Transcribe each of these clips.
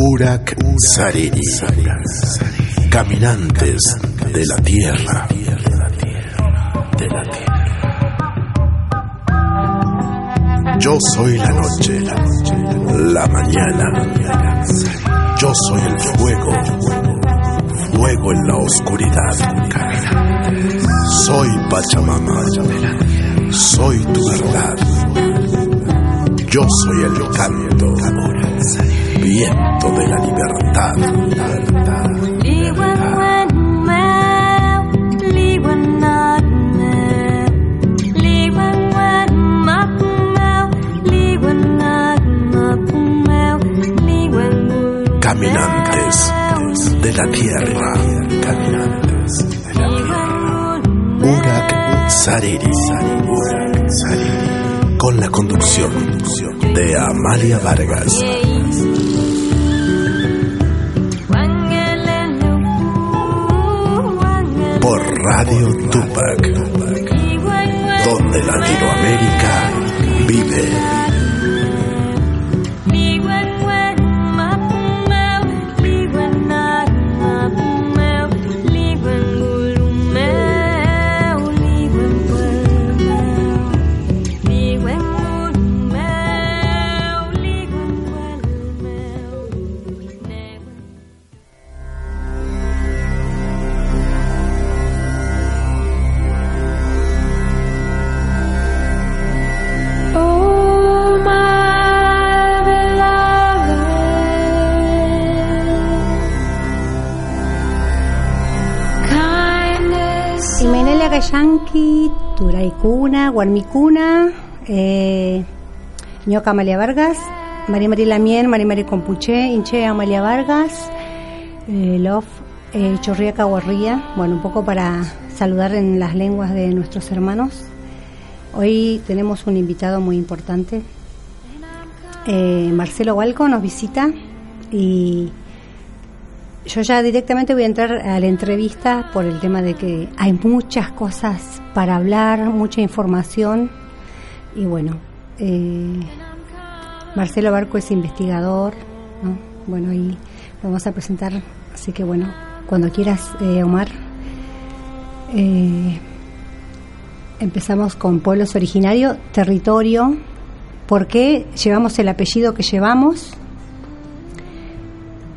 Urak Sariri. Caminantes de la tierra. De la tierra. Yo soy la noche, la mañana. Yo soy el fuego, fuego en la oscuridad. Soy Pachamama, soy tu verdad. Yo soy el canto, viento de la libertad. Caminantes de la tierra, caminantes de la tierra. Urak Sariri, Urak Sariri. Con la conducción de Amalia Vargas. Radio Tupac, donde Latinoamérica vive. Gayanqui, Turaicuna, Guarmicuna, eh, Ñoca Amalia Vargas, María María Lamien, María María Compuché, Inche Amalia Vargas, eh, Love, eh, bueno, un poco para saludar en las lenguas de nuestros hermanos. Hoy tenemos un invitado muy importante. Eh, Marcelo Hualco nos visita y yo ya directamente voy a entrar a la entrevista por el tema de que hay muchas cosas para hablar, mucha información y bueno, eh, Marcelo Barco es investigador, ¿no? bueno, lo vamos a presentar, así que bueno, cuando quieras, eh, Omar. Eh, empezamos con pueblos originarios, territorio, ¿por qué llevamos el apellido que llevamos?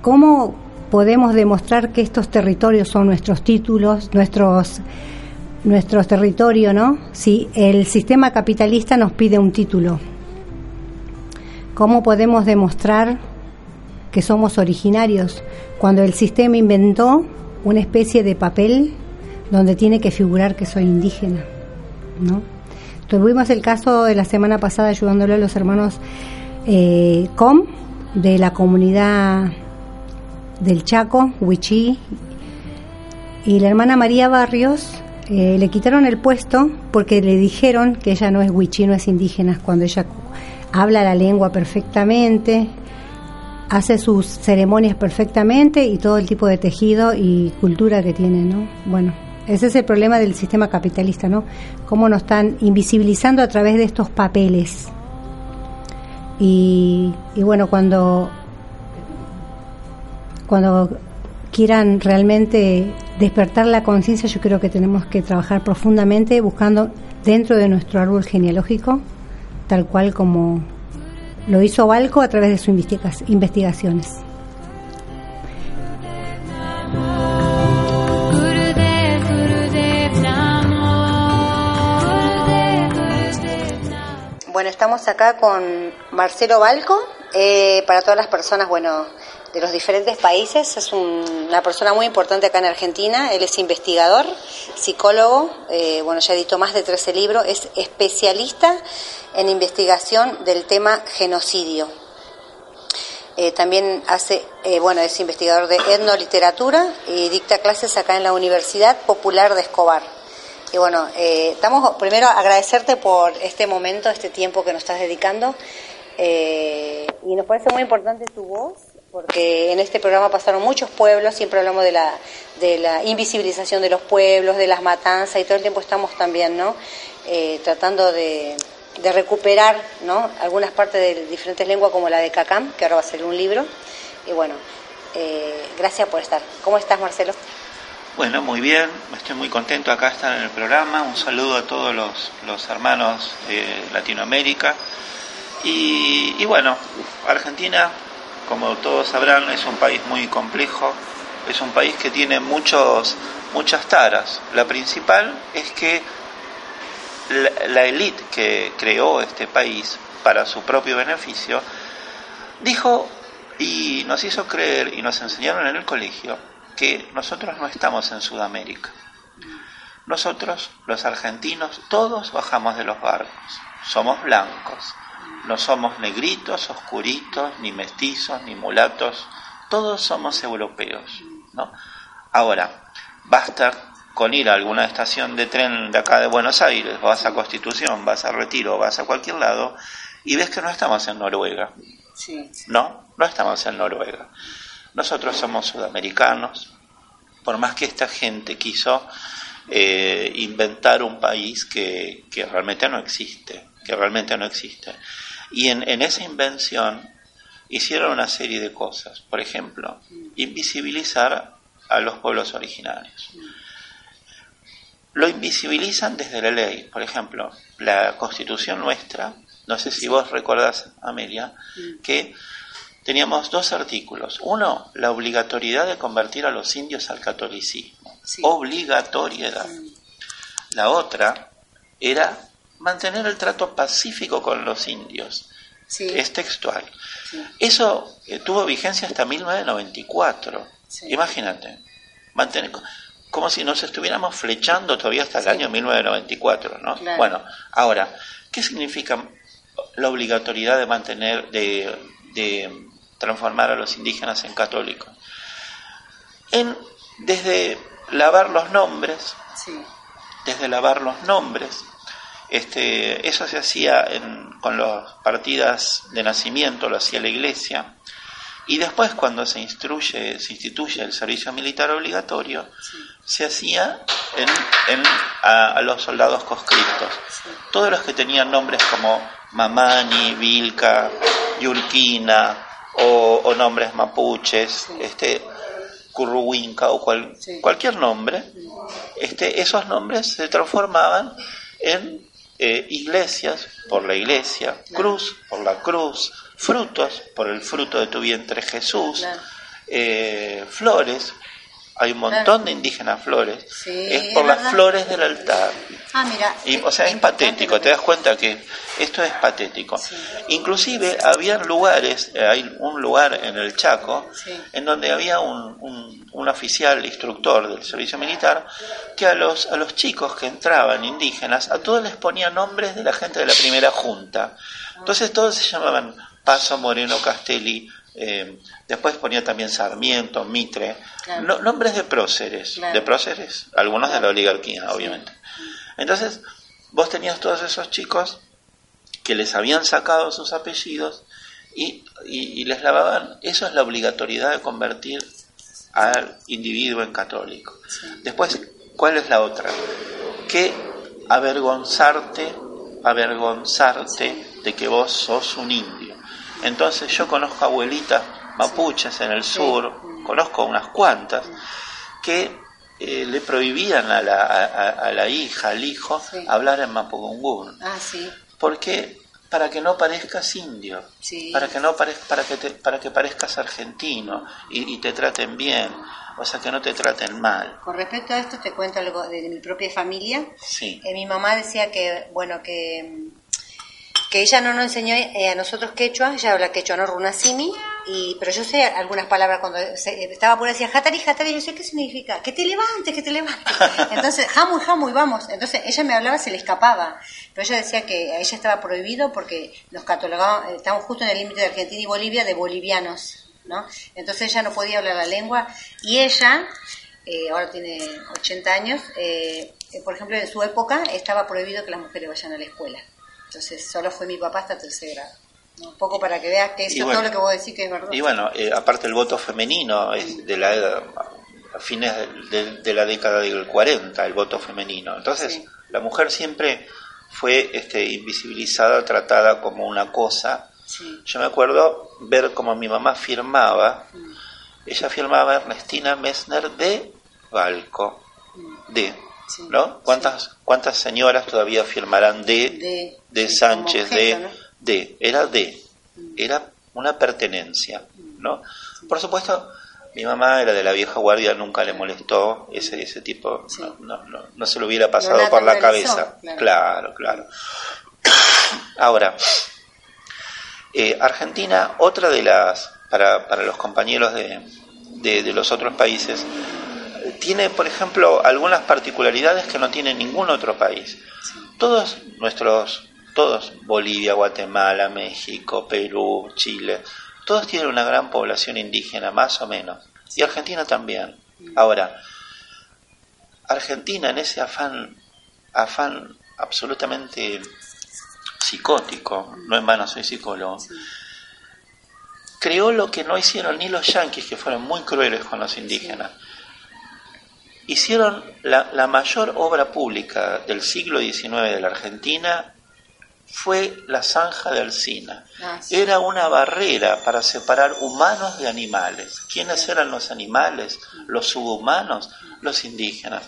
¿Cómo podemos demostrar que estos territorios son nuestros títulos, nuestros nuestros territorios, ¿no? Si el sistema capitalista nos pide un título, ¿cómo podemos demostrar que somos originarios cuando el sistema inventó una especie de papel donde tiene que figurar que soy indígena, ¿no? Tuvimos el caso de la semana pasada ayudándole a los hermanos eh, COM de la comunidad del Chaco, Huichí, y la hermana María Barrios eh, le quitaron el puesto porque le dijeron que ella no es huichí, no es indígena, cuando ella habla la lengua perfectamente, hace sus ceremonias perfectamente y todo el tipo de tejido y cultura que tiene, ¿no? Bueno, ese es el problema del sistema capitalista, ¿no? Cómo nos están invisibilizando a través de estos papeles. Y, y bueno, cuando cuando quieran realmente despertar la conciencia, yo creo que tenemos que trabajar profundamente buscando dentro de nuestro árbol genealógico, tal cual como lo hizo Balco a través de sus investiga- investigaciones. Bueno, estamos acá con Marcelo Balco. eh, para todas las personas, bueno, de los diferentes países, es un- una persona muy importante acá en Argentina. Él es investigador, psicólogo, eh, bueno, ya editó más de 13 libros, es especialista en investigación del tema genocidio. Eh, también hace, eh, bueno, es investigador de etnoliteratura y dicta clases acá en la Universidad Popular de Escobar. Y bueno, eh, estamos primero agradecerte por este momento, este tiempo que nos estás dedicando. Eh, y nos parece muy importante tu voz, porque en este programa pasaron muchos pueblos, siempre hablamos de la, de la invisibilización de los pueblos, de las matanzas, y todo el tiempo estamos también, ¿no? Eh, tratando de, recuperar ¿no? algunas partes de diferentes lenguas como la de Cacam, que ahora va a ser un libro. Y bueno, eh, gracias por estar. ¿Cómo estás, Marcelo? Bueno, muy bien, estoy muy contento acá estar en el programa. Un saludo a todos los, los hermanos de Latinoamérica. Y, y bueno, Argentina, como todos sabrán, es un país muy complejo, es un país que tiene muchos, muchas taras. La principal es que la, élite que creó este país para su propio beneficio dijo y nos hizo creer y nos enseñaron en el colegio que nosotros no estamos en Sudamérica. Nosotros, los argentinos, todos bajamos de los barcos. Somos blancos. No somos negritos, oscuritos, ni mestizos, ni mulatos. Todos somos europeos. ¿no? Ahora, basta con ir a alguna estación de tren de acá de Buenos Aires, vas a Constitución, vas a Retiro, vas a cualquier lado, y ves que no estamos en Noruega. Sí. No, no estamos en Noruega. Nosotros somos sudamericanos, por más que esta gente quiso eh, inventar un país que, que realmente no existe, que realmente no existe. Y en, en esa invención hicieron una serie de cosas. Por ejemplo, invisibilizar a los pueblos originarios. Lo invisibilizan desde la ley. Por ejemplo, la constitución nuestra, no sé si vos recordás, Amelia, que teníamos dos artículos. Uno, la obligatoriedad de convertir a los indios al catolicismo. Sí. Obligatoriedad. La otra era mantener el trato pacífico con los indios. Sí. Es textual. Sí. Eso eh, tuvo vigencia hasta 1994. Sí. Imagínate. Mantener, como si nos estuviéramos flechando todavía hasta el año 1994, ¿no? Claro. Bueno, ahora, ¿qué significa la obligatoriedad de mantener, de, de transformar a los indígenas en católicos? En, desde lavar los nombres, Sí. desde lavar los nombres. Este, eso se hacía en- con las partidas de nacimiento, lo hacía la iglesia. Y después cuando se instruye, se instituye el servicio militar obligatorio, se hacía en, en- a, a los soldados conscriptos. Todos los que tenían nombres como Mamani, Vilca, Yurquina o, o nombres mapuches, este, Curruwinca o cual- Sí. cualquier nombre, este, esos nombres se transformaban en eh, iglesias por la iglesia, cruz por la cruz, frutos por el fruto de tu vientre Jesús, eh, flores, hay un montón de indígenas flores, Sí, es por es las verdad. flores del altar. Ah, mira. Y, o sea, es importante patético, te das cuenta que esto es patético. Sí. Inclusive había lugares, eh, hay un lugar en el Chaco, Sí. en donde había un, un- un oficial instructor del servicio militar que a los, a los chicos que entraban indígenas, a todos les ponía nombres de la gente de la primera junta. Entonces todos se llamaban Paso Moreno Castelli, eh, después ponía también Sarmiento, Mitre, Claro. no- nombres de próceres, Claro. de próceres, algunos de la oligarquía, obviamente. Entonces, vos tenías todos esos chicos que les habían sacado sus apellidos y, y- y les lavaban, eso es la obligatoriedad de convertir al individuo en católico. Después, ¿cuál es la otra? Que avergonzarte, avergonzarte de que vos sos un indio. Entonces yo conozco abuelitas mapuches en el sur, conozco unas cuantas, que eh, le prohibían a la, a- la hija, al hijo, hablar en mapudungún. Ah, sí. Porque para que no parezcas indio, Sí. para que no parez- para que te- para que parezcas argentino y, y te traten bien, o sea que no te traten mal. Con respecto a esto, te cuento algo de, de mi propia familia. Sí. Eh, mi mamá decía que, bueno, que, que ella no nos enseñó eh, a nosotros quechua, ella habla quechua, no runasimi, y, pero yo sé algunas palabras cuando se- estaba por decía hatari, hatari, yo sé qué significa, que te levantes, que te levantes. Entonces, jamu, jamu, y vamos. Entonces, ella me hablaba, se le escapaba, pero ella decía que a ella estaba prohibido porque nos catalogaban, eh, estábamos justo en el límite de Argentina y Bolivia de bolivianos, ¿no? Entonces ella no podía hablar la lengua, y ella, eh, ahora tiene 80 años, eh, por ejemplo, en su época estaba prohibido que las mujeres vayan a la escuela. Entonces, solo fue mi papá hasta tercer grado. Un poco para que veas que eso, bueno, todo lo que vos decís que es verdad. Y bueno, eh, aparte el voto femenino es de la a fines de, de- la década del 40, el voto femenino. Entonces, Sí. la mujer siempre fue este, invisibilizada, tratada como una cosa. Sí. Yo me acuerdo ver cómo mi mamá firmaba, ella firmaba Ernestina Messner de Balco, de, Sí, ¿no? ¿Cuántas, ¿Cuántas señoras todavía firmarán de, De- de sí, Sánchez, objeto, de, ¿no? de, era de, era una pertenencia, ¿no? Por supuesto, mi mamá era de la vieja guardia, nunca le molestó ese, ese tipo, no, no, no, no se lo hubiera pasado por la cabeza. claro. Claro, claro. Ahora, eh, Argentina, otra de las, para, para los compañeros de, de, de los otros países, tiene, por ejemplo, algunas particularidades que no tiene ningún otro país. Todos nuestros, todos, Bolivia, Guatemala, México, Perú, Chile, todos tienen una gran población indígena, más o menos. Y Argentina también. Ahora, Argentina en ese afán, afán absolutamente psicótico, no en vano soy psicólogo, creó lo que no hicieron ni los yanquis, que fueron muy crueles con los indígenas. Hicieron la, la mayor obra pública del siglo XIX de la Argentina fue la zanja de Alsina. Ah, sí. Era una barrera para separar humanos de animales. ¿Quiénes eran los animales? Los subhumanos, los indígenas.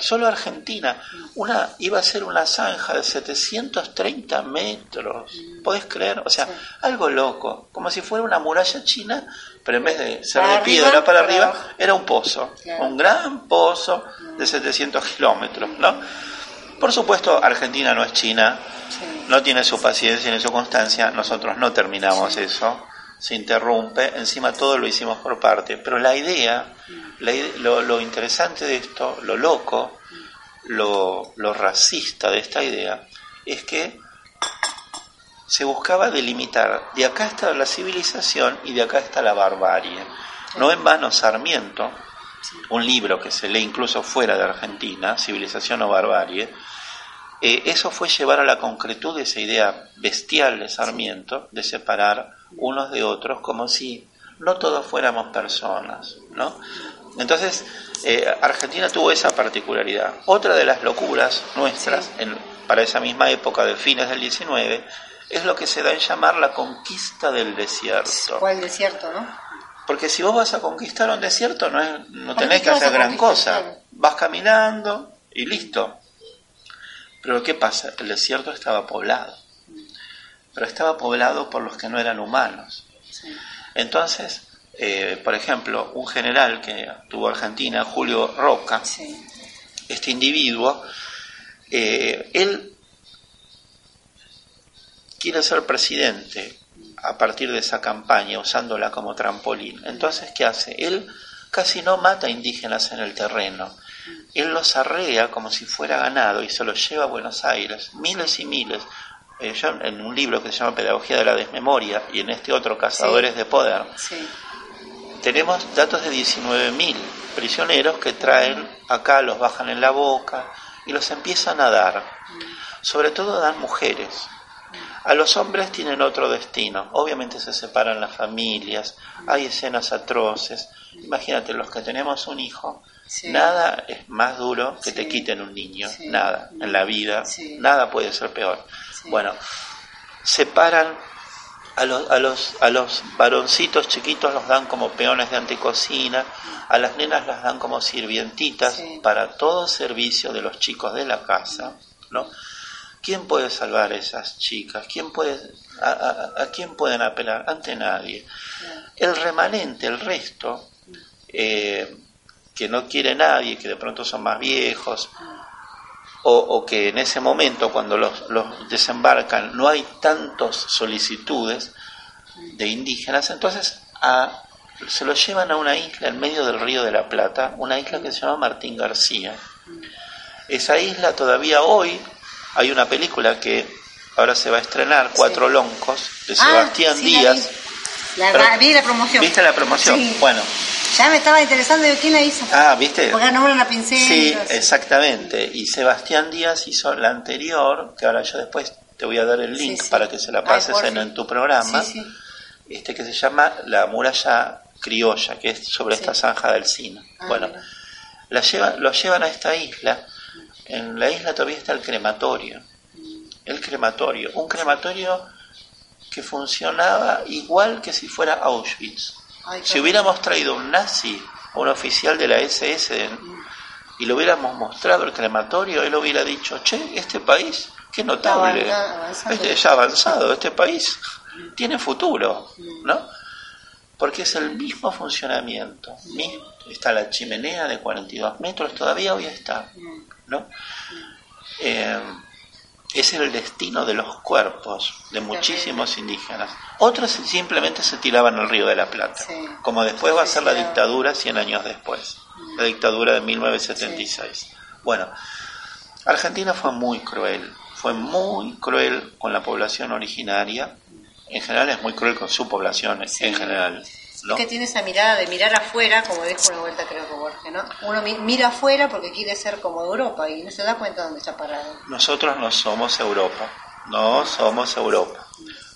Solo Argentina una, iba a ser una zanja de 730 metros. ¿Podés creer? O sea, algo loco. Como si fuera una muralla china, pero en vez de ser Para de piedra para para arriba, abajo. era un pozo. Claro. Un gran pozo de 700 kilómetros, ¿no? Por supuesto, Argentina no es China, Sí. no tiene su paciencia ni su constancia, nosotros no terminamos eso, se interrumpe, encima todo lo hicimos por parte, pero la idea, la ide- lo, lo interesante de esto, lo loco, lo, lo racista de esta idea, es que se buscaba delimitar, de acá está la civilización y de acá está la barbarie. No en vano Sarmiento, un libro que se lee incluso fuera de Argentina, Civilización o Barbarie, eh, eso fue llevar a la concretud esa idea bestial de Sarmiento de separar unos de otros como si no todos fuéramos personas, ¿no? Entonces, eh, Argentina tuvo esa particularidad. Otra de las locuras nuestras en- para esa misma época de fines del 19 es lo que se da en llamar la conquista del desierto. ¿Cuál desierto, no? Porque si vos vas a conquistar un desierto no, es, no ¿Por tenés que hacer gran cosa. Vas caminando y listo. Pero ¿qué pasa? El desierto estaba poblado. Pero estaba poblado por los que no eran humanos. Sí. Entonces, eh, por ejemplo, un general que tuvo Argentina, Julio Roca, Sí. este individuo, eh, él quiere ser presidente a partir de esa campaña, usándola como trampolín. Entonces, ¿qué hace? Él casi no mata indígenas en el terreno. Él los arrea como si fuera ganado y se los lleva a Buenos Aires, miles y miles. Eh, yo en un libro que se llama Pedagogía de la Desmemoria y en este otro Cazadores Sí. de Poder, Sí. tenemos datos de 19.000 prisioneros que traen acá, los bajan en la boca y los empiezan a dar. Sobre todo dan mujeres. A los hombres tienen otro destino. Obviamente se separan las familias, hay escenas atroces. Imagínate, los que tenemos un hijo, Sí. nada es más duro que te quiten un niño. Sí. Nada. En la vida, nada puede ser peor. Bueno, separan a los, a los, a los varoncitos chiquitos los dan como peones de anticocina, a las nenas las dan como sirvientitas para todo servicio de los chicos de la casa, ¿no? ¿Quién puede salvar a esas chicas? ¿Quién puede, a, a- a quién pueden apelar? Ante nadie. El remanente, el resto, eh, que no quiere nadie, que de pronto son más viejos, o, o que en ese momento cuando los, los desembarcan no hay tantas solicitudes de indígenas, entonces a- se los llevan a una isla en medio del río de la Plata, una isla que se llama Martín García. Esa isla todavía hoy hay una película que ahora se va a estrenar, Cuatro Loncos, de Ah, Sebastián sí, la Díaz. vi. La, Pero- va- vi la promoción. ¿Viste la promoción? Sí. Bueno, Ya me estaba interesando de quién la hizo. ah, ¿viste? Porque nombran a Pincel. Sí, exactamente. Y Sebastián Díaz hizo la anterior, que ahora yo después te voy a dar el link Sí, sí. para que se la pases en, tu programa, Sí, sí. este que se llama La muralla criolla, que es sobre Sí. esta zanja del Sina. Ah, bueno, mira. la lleva, lo llevan a esta isla. En la isla todavía está el crematorio. el crematorio. Un crematorio que funcionaba igual que si fuera Auschwitz. Ay, Si hubiéramos traído un nazi, un oficial de la SS, y le hubiéramos mostrado el crematorio, él hubiera dicho, che, este país, qué notable, este ya avanzado, este país tiene futuro, ¿no? Porque es el mismo funcionamiento. Mi- Está la chimenea de 42 metros, todavía hoy está, ¿no? Eh, es el destino de los cuerpos de muchísimos indígenas. Otros simplemente se tiraban al río de la Plata, Sí. como después va a ser la Sí. dictadura 100 años después, la dictadura de 1976. Bueno, Argentina fue muy cruel, fue muy cruel con la población originaria, en general es muy cruel con su población Sí. en general, ¿no? Que tiene esa mirada de mirar afuera, como dijo una vuelta creo que Borges, ¿no? Uno mi- mira afuera porque quiere ser como Europa y no se da cuenta dónde está parado. Nosotros no somos Europa, no somos Europa.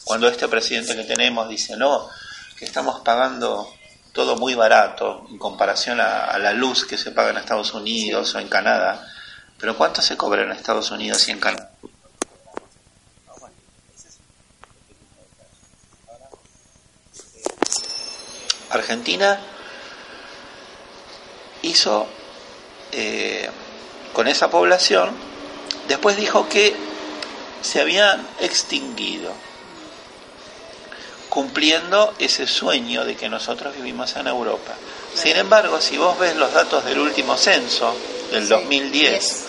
Cuando este presidente que tenemos dice, no, que estamos pagando todo muy barato en comparación a, a la luz que se paga en Estados Unidos o en Canadá, pero ¿cuánto se cobra en Estados Unidos y en Canadá? Argentina hizo eh, con esa población, después dijo que se habían extinguido, cumpliendo ese sueño de que nosotros vivimos en Europa. Sin embargo, si vos ves los datos del último censo, del Sí, 2010, es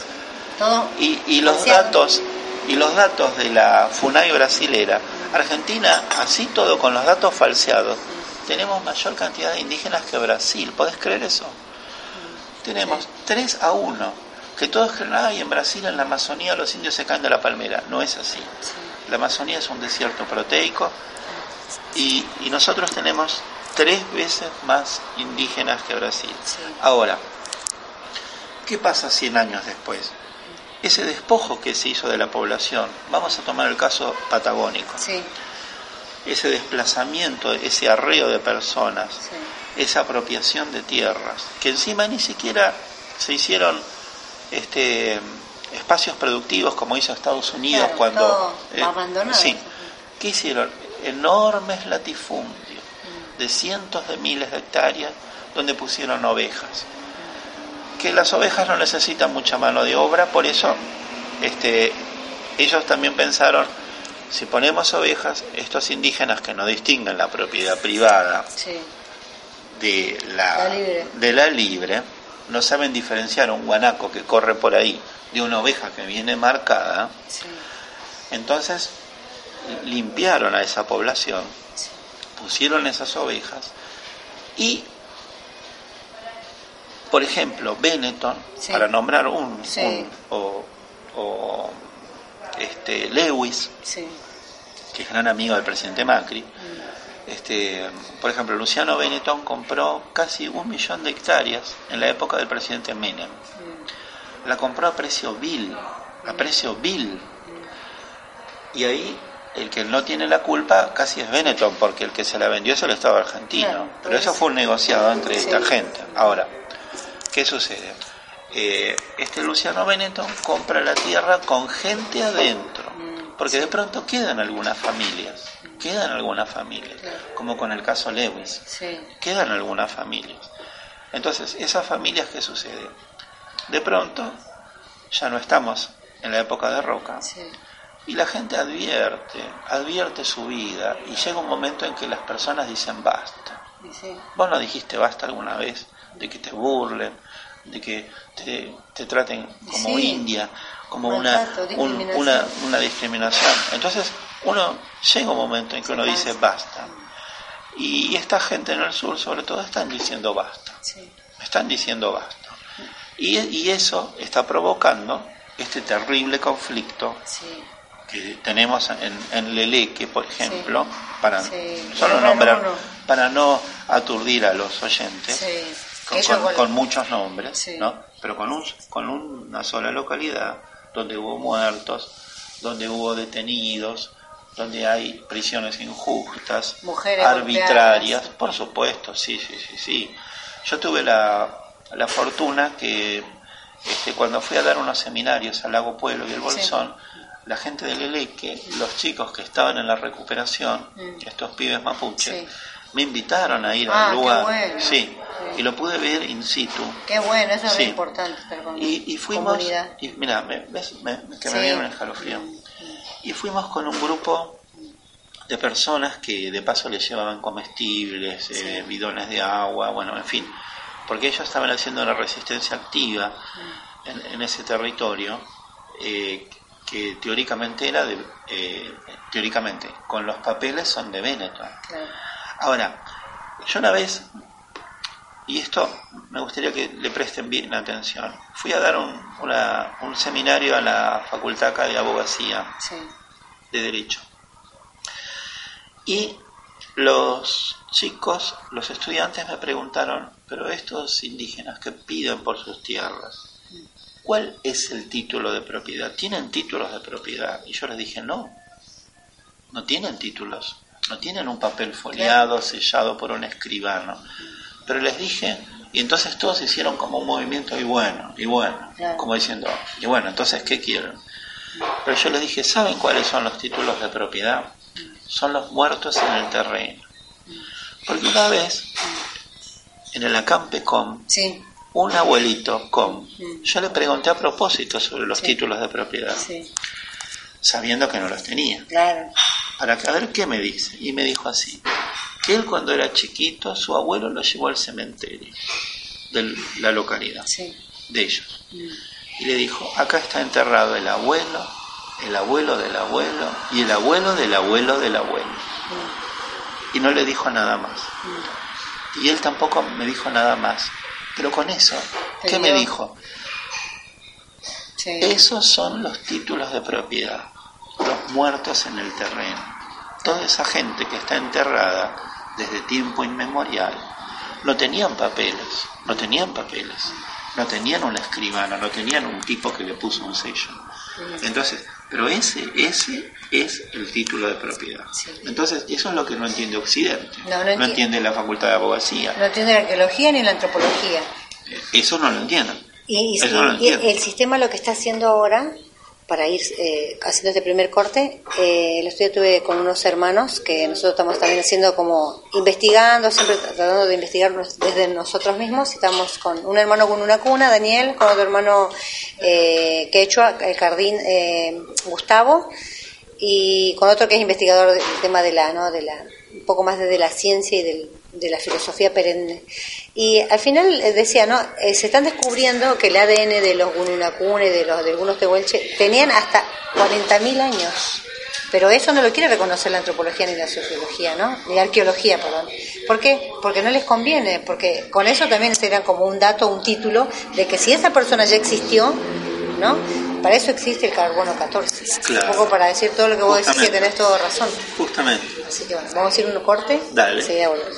Todo y, y los datos y los datos de la FUNAI brasilera, Argentina, así todo con los datos falseados, tenemos mayor cantidad de indígenas que Brasil. ¿Podés creer eso? Tenemos 3 a 1. Que todos creen, ay, en Brasil, en la Amazonía, los indios se caen de la palmera. No es así. La Amazonía es un desierto proteico y, y nosotros tenemos tres veces más indígenas que Brasil. Ahora, ¿qué pasa 100 años después? Ese despojo que se hizo de la población, vamos a tomar el caso patagónico, Sí, ese desplazamiento, ese arreo de personas, sí. esa apropiación de tierras, que encima ni siquiera se hicieron este, espacios productivos como hizo Estados Unidos Claro, cuando... abandonado. Sí, ¿qué hicieron? Enormes latifundios de cientos de miles de hectáreas donde pusieron ovejas. Que las ovejas no necesitan mucha mano de obra, por eso este, ellos también pensaron, si ponemos ovejas, estos indígenas que no distinguen la propiedad privada Sí, de la, de la libre, no saben diferenciar un guanaco que corre por ahí de una oveja que viene marcada, sí, entonces limpiaron a esa población, sí. pusieron esas ovejas y, por ejemplo, Benetton, Sí. para nombrar un, Sí. un- o, o, este, Lewis, sí. que es gran amigo del presidente Macri, Mm. este, por ejemplo, Luciano Benetton compró casi un millón de hectáreas en la época del presidente Menem. Mm. La compró a precio vil, a precio vil. Y ahí el que no tiene la culpa casi es Benetton, porque el que se la vendió es el Estado argentino. Claro, Pero pues- eso fue un negociado entre Sí. esta gente. Ahora, ¿qué sucede? Eh, este Luciano Benetton compra la tierra con gente adentro, porque de pronto quedan algunas familias, quedan algunas familias, como con el caso Lewis quedan algunas familias. Entonces, esas familias, ¿qué sucede? De pronto, ya no estamos en la época de Roca, y la gente advierte, advierte su vida, y llega un momento en que las personas dicen basta. Sí. ¿Vos no dijiste basta alguna vez de que te burlen, de que te, te traten como Sí. india, como una, un- discriminación. una, una discriminación? Entonces, uno llega un momento en que Se uno dice basta. Y esta gente en el sur, sobre todo, están diciendo basta. Sí, Están diciendo basta. Y, y eso está provocando este terrible conflicto sí. que tenemos en, en Leleque, por ejemplo, para solo nombrar, uno. para no aturdir a los oyentes con, con- muchos nombres. ¿no? Pero con, un, con una sola localidad donde hubo muertos, donde hubo detenidos, donde hay prisiones injustas, Mujeres arbitrarias, golpeadas. por supuesto, sí, sí, sí, sí. Yo tuve la, la fortuna que este, cuando fui a dar unos seminarios al Lago Pueblo y el Bolsón, la gente del Eleque, los chicos que estaban en la recuperación, Mm. estos pibes mapuche, Sí. Me invitaron a ir Ah, al lugar. bueno. Sí, Sí. y lo pude ver in situ. Qué bueno, eso Sí. es importante estar con Y, y fuimos, comunidad. y mira, me, ves, me- que me viene un escalofrío. Y fuimos con un grupo de personas que de paso les llevaban comestibles, eh, bidones de agua, bueno, en fin, porque ellos estaban haciendo una resistencia activa en, en ese territorio eh, que teóricamente era de, eh, teóricamente, con los papeles son de Benetton. Claro. Ahora, yo una vez, y esto me gustaría que le presten bien atención, fui a dar un, una- un seminario a la Facultad acá de Abogacía Sí. de Derecho. Y los chicos, los estudiantes me preguntaron, pero estos indígenas que piden por sus tierras, ¿cuál es el título de propiedad? ¿Tienen títulos de propiedad? Y yo les dije, no, no tienen títulos, no tienen un papel foliado, sellado por un escribano. Pero les dije, y entonces todos hicieron como un movimiento y bueno, y bueno, Claro. como diciendo, y bueno, entonces, ¿qué quieren? Pero yo les dije, ¿saben cuáles son los títulos de propiedad? Son los muertos en el terreno. Porque una vez, en el Acampecom, Sí, un abuelito com, yo le pregunté a propósito sobre los Sí. títulos de propiedad, sí, sabiendo que no los tenía, claro. Para que- a ver qué me dice. Y me dijo así, que él cuando era chiquito, su abuelo lo llevó al cementerio de la localidad, Sí. de ellos. Mm. y le dijo, acá está enterrado el abuelo, el abuelo del abuelo y el abuelo del abuelo del abuelo. Y no le dijo nada más. Y él tampoco me dijo nada más. Pero con eso, ¿qué me dijo? Sí. Esos son los títulos de propiedad, los muertos en el terreno. Toda esa gente que está enterrada desde tiempo inmemorial no tenían papeles, no tenían papeles, no tenían un escribano, no tenían un tipo que le puso un sello. Entonces, pero ese, ese es el título de propiedad. Sí. Entonces, eso es lo que no entiende Occidente, No, no enti- entiende la Facultad de Abogacía. No entiende la arqueología ni la antropología. Eh, Eso no lo entienden. Y, no lo el sistema lo que está haciendo ahora, para ir eh, haciendo este primer corte, eh, el estudio tuve con unos hermanos que nosotros estamos también haciendo como investigando, siempre tratando de investigar desde nosotros mismos. Estamos con un hermano con una cuna, Daniel, con otro hermano eh, quechua, el jardín eh, Gustavo, y con otro que es investigador del tema de la, ¿no? de la, un poco más desde la ciencia y del- de la filosofía perenne. Y al final eh, decía, ¿no? Eh, se están descubriendo que el ADN de los Gununacune, de los de algunos tehuelche, tenían hasta 40.000 años. Pero eso no lo quiere reconocer la antropología ni la sociología, ¿no? Ni la arqueología, perdón. ¿Por qué? Porque no les conviene, porque con eso también serían como un dato, un título de que si esa persona ya existió, ¿no? Para eso existe el carbono 14. Claro. Un poco para decir todo lo que vos decís que Justamente. tenés toda razón. Justamente. Así que bueno, vamos a ir a un corte. Dale. Enseguida volvemos.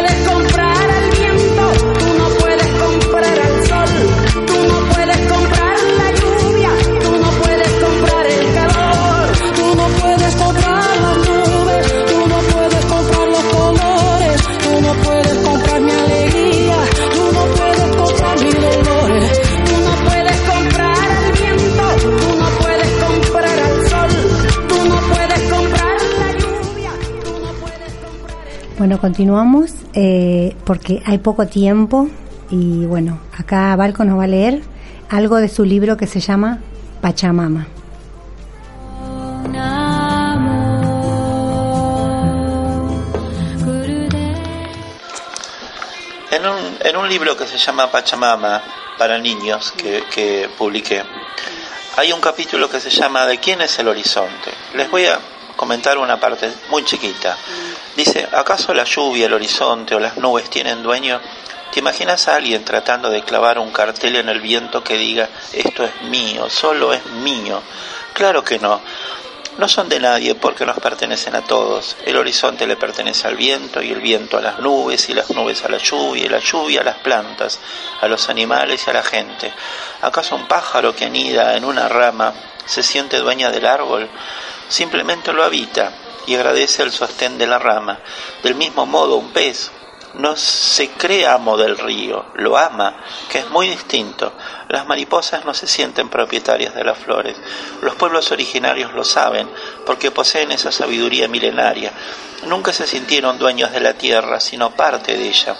Bueno, continuamos eh, porque hay poco tiempo y bueno, acá Balco nos va a leer algo de su libro que se llama Pachamama. En un, en un libro que se llama Pachamama para niños que, que publiqué, hay un capítulo que se llama ¿De quién es el horizonte? Les voy a comentar una parte muy chiquita. Dice, ¿acaso la lluvia, el horizonte o las nubes tienen dueño? ¿Te imaginas a alguien tratando de clavar un cartel en el viento que diga, esto es mío, solo es mío? Claro que no. No son de nadie porque nos pertenecen a todos. El horizonte le pertenece al viento y el viento a las nubes y las nubes a la lluvia y la lluvia a las plantas, a los animales y a la gente. ¿Acaso un pájaro que anida en una rama se siente dueña del árbol? Simplemente lo habita y agradece el sostén de la rama. Del mismo modo, un pez no se cree amo del río, lo ama, que es muy distinto. Las mariposas no se sienten propietarias de las flores. Los pueblos originarios lo saben, porque poseen esa sabiduría milenaria. Nunca se sintieron dueños de la tierra, sino parte de ella.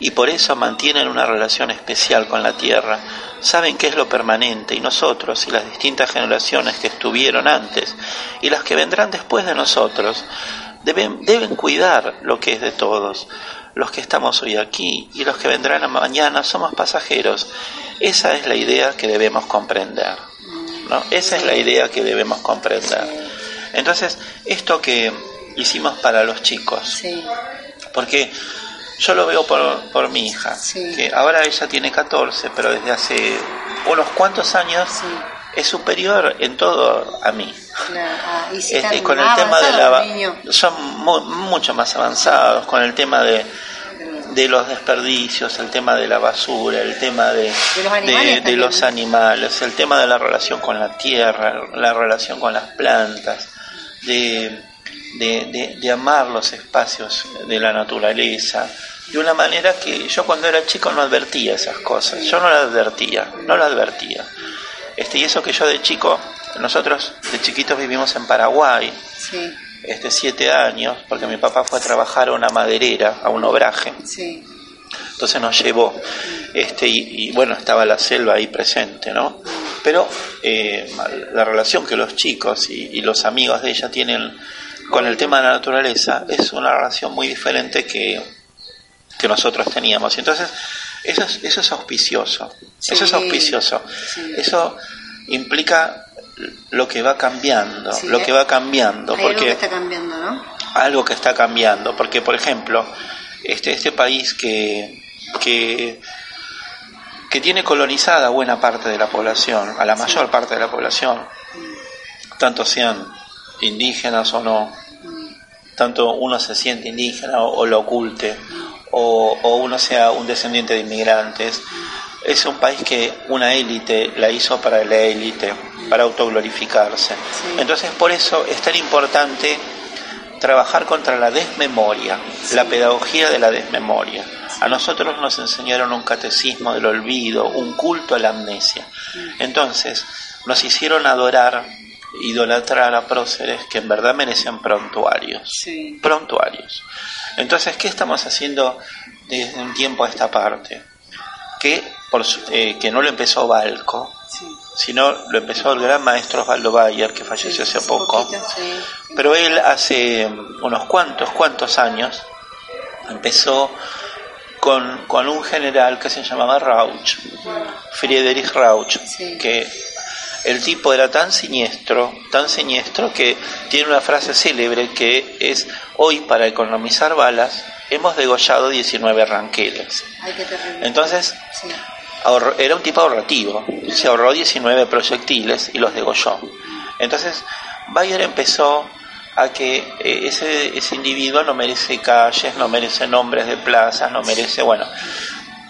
Y por eso mantienen una relación especial con la tierra. Saben qué es lo permanente y nosotros y las distintas generaciones que estuvieron antes y las que vendrán después de nosotros deben, deben cuidar lo que es de todos. Los que estamos hoy aquí y los que vendrán mañana somos pasajeros. Esa es la idea que debemos comprender. ¿no? Esa es la idea que debemos comprender. Entonces, esto que hicimos para los chicos, porque yo lo veo por, por mi hija, Sí. que ahora ella tiene 14, pero desde hace unos cuantos años sí, es superior en todo a mí. Ah, y si Este, con el tema de la son mu- mucho más avanzados con el tema de de los desperdicios, el tema de la basura, el tema de, De los animales de- los animales, el tema de la relación con la tierra, la relación con las plantas, de, de, de- de amar los espacios de la naturaleza, de una manera que yo cuando era chico no advertía esas cosas, yo no las advertía, no las advertía. Este, y eso que yo de chico, nosotros de chiquitos vivimos en Paraguay, Sí, este, siete años, porque mi papá fue a trabajar a una maderera, a un obraje, sí, entonces nos llevó, este, y, y, bueno, estaba la selva ahí presente, ¿no? Pero eh, la relación que los chicos y, y los amigos de ella tienen con el tema de la naturaleza es una relación muy diferente que, que nosotros teníamos. Entonces, eso es, eso es auspicioso, eso es auspicioso. sí. Eso implica lo que va cambiando, Sí, lo que va cambiando, hay algo porque que está cambiando, ¿no? algo que está cambiando, porque por ejemplo, este, este país que, que, que tiene colonizada buena parte de la población, a la mayor parte de la población, tanto sean indígenas o no, tanto uno se siente indígena o, o lo oculte, o, o uno sea un descendiente de inmigrantes, es un país que una élite la hizo para la élite, para autoglorificarse. Entonces por eso es tan importante trabajar contra la desmemoria, la pedagogía de la desmemoria. A nosotros nos enseñaron un catecismo del olvido, un culto a la amnesia. Entonces nos hicieron adorar, idolatrar a próceres que en verdad merecen prontuarios. Sí. Prontuarios. Entonces, ¿qué estamos haciendo desde un tiempo a esta parte? Que, por, eh, que no lo empezó Balco, Sí. sino lo empezó el gran maestro Osvaldo Bayer, que falleció hace poco. poquito. Pero él hace unos cuantos, cuantos años empezó con, con un general que se llamaba Rauch, Friedrich Rauch, que el tipo era tan siniestro, tan siniestro que tiene una frase célebre que es hoy para economizar balas hemos degollado 19 ranqueles. Ay, qué terrible. Entonces, Sí. ahorró- era un tipo ahorrativo, se ahorró 19 proyectiles y los degolló. Entonces, Bayer empezó a que eh, ese, ese individuo no merece calles, no merece nombres de plazas, no merece, bueno,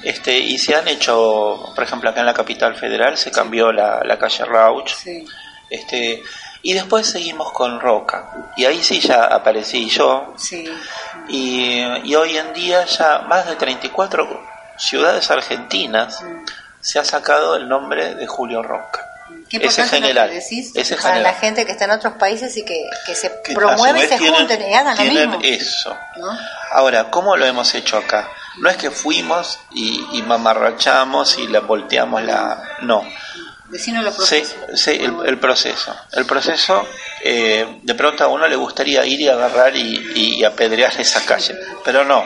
este, y se han hecho, por ejemplo, acá en la capital federal se cambió la, la calle Rauch, Sí. este, y después seguimos con Roca, y ahí sí ya aparecí yo, Sí. y, y hoy en día ya más de 34 ciudades argentinas se ha sacado el nombre de Julio Roca. Qué ese general, decís ese para general. la gente que está en otros países y que, que se promueve y se junten y hagan lo mismo. eso. ¿no? Ahora, ¿cómo lo hemos hecho acá? No es que fuimos y, y mamarrachamos y la volteamos la... No. Decinos los Sí, procesos. sí, el, el proceso. El proceso, eh, de pronto a uno le gustaría ir y agarrar y, y apedrear esa calle, pero no,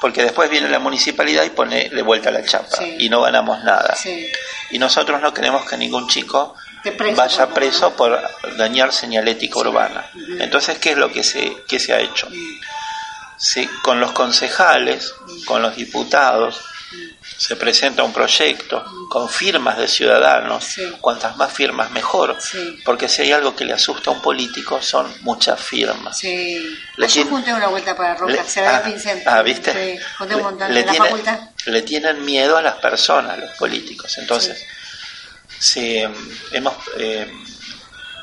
porque después viene la municipalidad y pone de vuelta la chapa Sí. y no ganamos nada. Sí. Y nosotros no queremos que ningún chico preso vaya preso por dañar señalética urbana. Entonces, ¿qué es lo que se, qué se ha hecho? Se- con los concejales, con los diputados, se presenta un proyecto con firmas de ciudadanos, Sí. cuantas más firmas mejor, Sí. porque si hay algo que le asusta a un político son muchas firmas. Sí. Le Yo tiene- junté una vuelta para Roca, Le- se ah, ah, ¿viste? Sí, junté un Le- montón le tiene- tienen miedo a las personas, los políticos. Entonces, se, hemos, eh,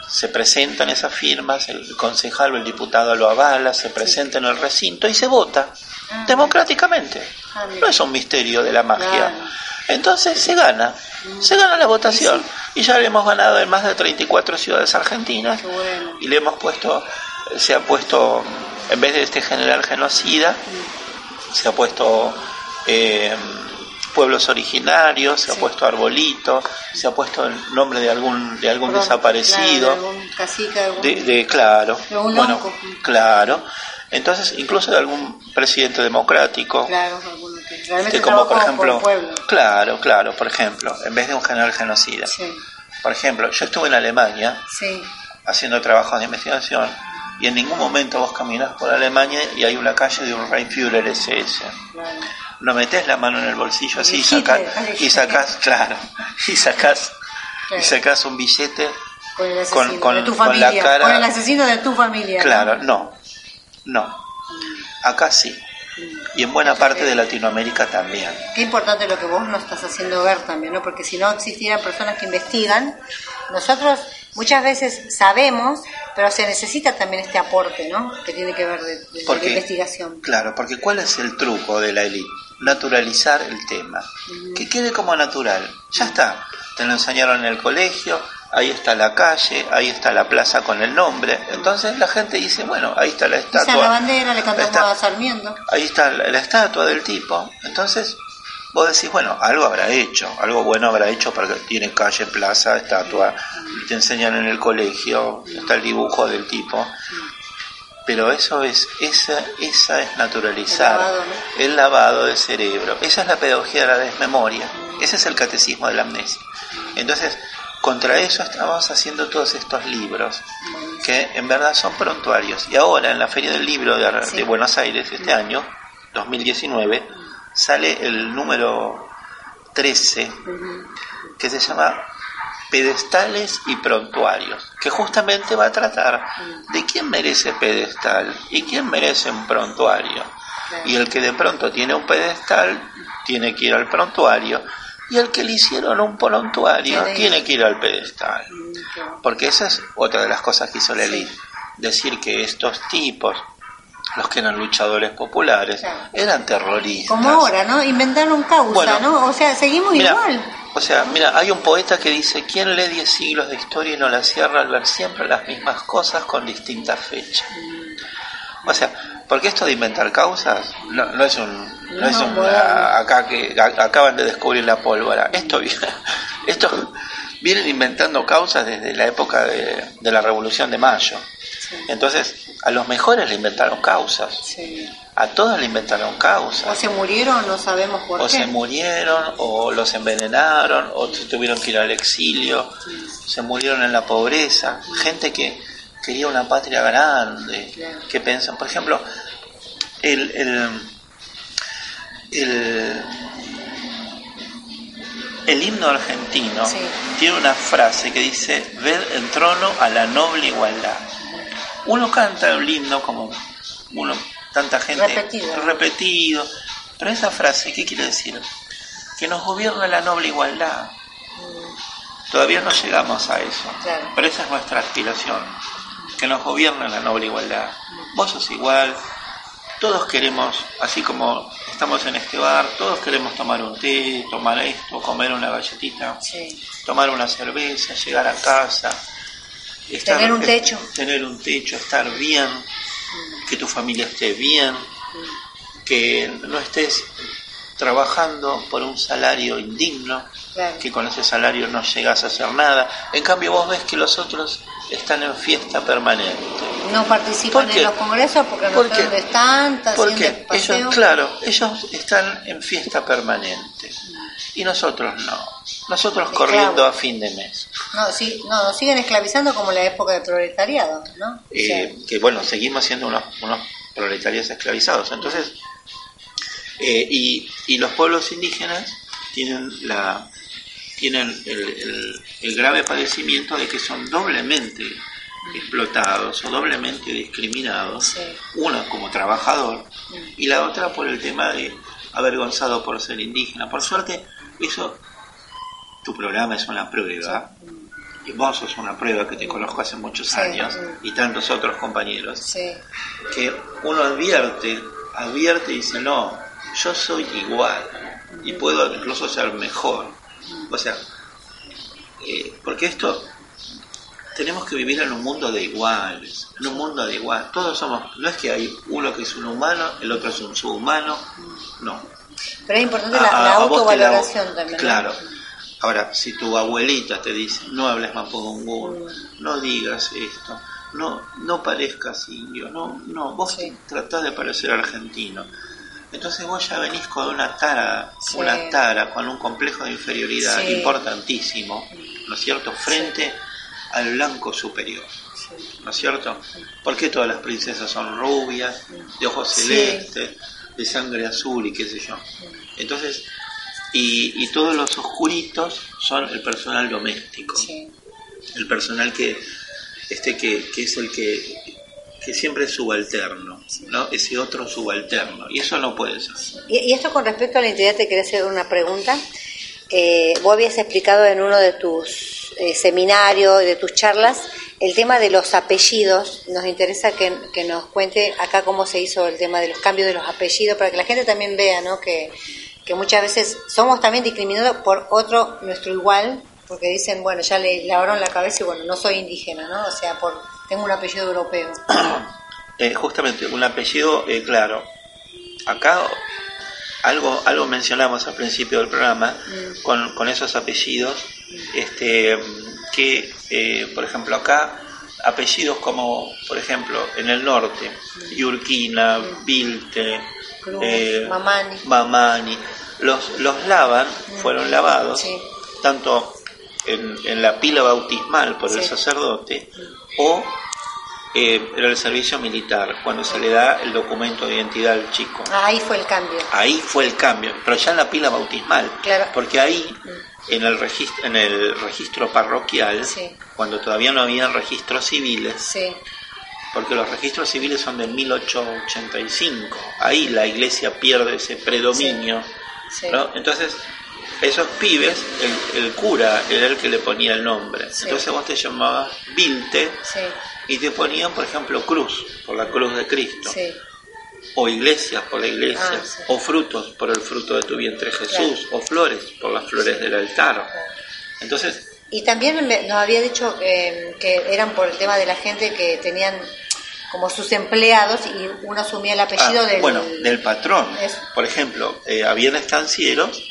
se presentan esas firmas, el concejal o el diputado lo avala, se presenta en el recinto y se vota Ah. democráticamente. Ah. No es un misterio de la magia. Entonces se gana, se gana la votación. Y ya le hemos ganado en más de 34 ciudades argentinas y le hemos puesto, se ha puesto, en vez de este general genocida, se ha puesto eh, pueblos originarios, se ha puesto arbolito, se ha puesto el nombre de algún de algún Perdón, desaparecido, claro, de algún cacique, de algún- de, de- claro, De un bueno, claro, entonces incluso de algún presidente democrático, Claro, alguno que realmente que como por ejemplo, claro, claro, por ejemplo, en vez de un general genocida, Sí, por ejemplo, yo estuve en Alemania sí. haciendo trabajos de investigación y en ningún momento vos caminás por Alemania y hay una calle de un Reinführer SS. Claro. No metés la mano en el bolsillo así y sacás, dale. y sacás, claro, y Claro. y sacás un billete, Con el asesino Con- con- de tu con la cara- Con el asesino de tu familia. claro, no, no, acá sí, y en buena parte de Latinoamérica también. Qué importante lo que vos nos estás haciendo ver también, ¿no? Porque si no existieran personas que investigan, nosotros muchas veces sabemos, pero se necesita también este aporte, ¿no? Que tiene que ver de, de Porque- la investigación. Claro, porque ¿cuál es el truco de la élite? Naturalizar el tema. Que quede como natural. Ya está. Te lo enseñaron en el colegio, ahí está la calle, ahí está la plaza con el nombre. Entonces la gente dice, bueno, ahí está la Esa estatua. la bandera, le cantamos Está- a Sarmiento. ahí está la, la estatua del tipo. Entonces vos decís, bueno, algo habrá hecho, algo bueno habrá hecho porque tiene calle, plaza, estatua, te enseñan en el colegio, está el dibujo del tipo. Pero eso es, esa, esa es naturalizar El lavado, ¿no? el lavado del cerebro. Esa es la pedagogía de la desmemoria. Ese es el catecismo de la amnesia. Entonces, contra eso estamos haciendo todos estos libros que en verdad son prontuarios. Y ahora en la Feria del Libro de, Sí. de Buenos Aires este año, 2019, sale el número 13 que se llama Pedestales y Prontuarios, que justamente va a tratar de quién merece pedestal y quién merece un prontuario. Y el que de pronto tiene un pedestal tiene que ir al prontuario y el que le hicieron un prontuario Tiene- que ir al pedestal. Porque esa es otra de las cosas que hizo élite. Decir que estos tipos, los que eran luchadores populares, Claro. eran terroristas. Como ahora, ¿no? Inventaron causa, Bueno, ¿no? O sea, seguimos Mira, igual. O sea, mira, hay un poeta que dice, ¿quién lee diez siglos de historia y no la cierra al ver siempre las mismas cosas con distintas fechas? O sea, porque esto de inventar causas no, no es un... No, No, es un bueno. a- acá que a- acaban de descubrir la pólvora. Esto, viene- esto vienen inventando causas desde la época de, de la Revolución de Mayo. Entonces, a los mejores le inventaron causas. Sí. A todos le inventaron causas O se murieron, no sabemos por o qué. se murieron, o los envenenaron, o tuvieron que ir al exilio, se murieron en la pobreza, gente que quería una patria grande, Claro. que pensan, por ejemplo, el, el, el, el himno argentino tiene una frase que dice, ved en trono a la noble igualdad. Uno canta el himno como uno, tanta gente Repetido. repetido, pero esa frase, ¿qué quiere decir? Que nos gobierna la noble igualdad. Todavía no llegamos a eso, Claro. pero esa es nuestra aspiración, que nos gobierna la noble igualdad. Vos sos igual, todos queremos, así como estamos en este bar, todos queremos tomar un té, tomar esto, comer una galletita, Sí. tomar una cerveza, llegar a casa. Tener un techo. Tener un techo, estar bien, que tu familia esté bien, que no estés trabajando por un salario indigno, Claro. que con ese salario no llegas a hacer nada. En cambio vos ves que los otros están en fiesta permanente. No participan en los congresos porque no ¿Por están, están Porque ellos, claro, ellos están en fiesta permanente y nosotros no. Nosotros Esclavos. corriendo a fin de mes. No, sí, no, nos siguen esclavizando como en la época del proletariado, ¿no? O sea, Eh, que bueno, seguimos siendo unos, unos proletarios esclavizados. Entonces, eh, y, y los pueblos indígenas tienen la tienen el, el- el grave padecimiento de que son doblemente explotados o doblemente discriminados, Sí. uno como trabajador y la otra por el tema de avergonzado por ser indígena. Por suerte, eso, tu programa es una prueba, y vos sos una prueba que te conozco hace muchos Sí. años, y tantos otros compañeros, sí, que uno advierte, advierte y dice, no, yo soy igual y puedo incluso ser mejor. O sea, eh, porque esto tenemos que vivir en un mundo de iguales, en un mundo de igual. Todos somos, no es que hay uno que es un humano, el otro es un subhumano, no. Pero es importante la, A- autovaloración también. Claro. Ahora, si tu abuelita te dice, no hables mapudungún, no digas esto, no no parezcas indio, no, no, vos Sí. tratás de parecer argentino. Entonces vos ya venís con una tara, Sí. una tara, con un complejo de inferioridad Sí. importantísimo, ¿no es cierto?, frente al blanco superior. ¿no es cierto? ¿Por qué todas las princesas son rubias, de ojos celestes, de sangre azul y qué sé yo? Entonces, y, y todos los oscuritos son el personal doméstico, Sí. el personal que, este que, que es el que, que siempre es subalterno, ¿no? Ese otro subalterno, y eso no puede ser. Y, y esto con respecto a la identidad, te quería hacer una pregunta. Eh, vos habías explicado en uno de tus eh, seminarios, de tus charlas, el tema de los apellidos. Nos interesa que, que nos cuente acá cómo se hizo el tema de los cambios de los apellidos, para que la gente también vea ¿no? que, que muchas veces somos también discriminados por otro, nuestro igual, porque dicen, bueno, ya le lavaron la cabeza y bueno, no soy indígena, ¿no? O sea, por tengo un apellido europeo. Eh, justamente, un apellido, eh, claro. Acá algo, algo mencionamos al principio del programa con, con esos apellidos, este, que, eh, por ejemplo, acá apellidos como, por ejemplo, en el norte, Yurquina, Vilte, eh, Mamani. Mamani, los, los lavan, fueron lavados, Sí. tanto en, en la pila bautismal por el sacerdote o eh, en el servicio militar, cuando se le da el documento de identidad al chico. Ah, ahí fue el cambio. Ahí fue el cambio, pero ya en la pila bautismal, Claro. porque ahí en el registro, en el registro parroquial, Sí. cuando todavía no había registros civiles, Sí. porque los registros civiles son de 1885, ahí la iglesia pierde ese predominio, Sí. ¿no? Entonces, esos pibes, el, el cura era el que le ponía el nombre, entonces vos te llamabas Vilte y te ponían, por ejemplo, cruz, por la cruz de Cristo. O iglesias por la iglesia, Ah, sí. o frutos por el fruto de tu vientre Jesús, o flores por las flores del altar. Entonces, Y también me- nos había dicho eh, que eran por el tema de la gente que tenían como sus empleados y uno asumía el apellido ah, del... bueno, del patrón. Eso. Por ejemplo, eh, habían estancieros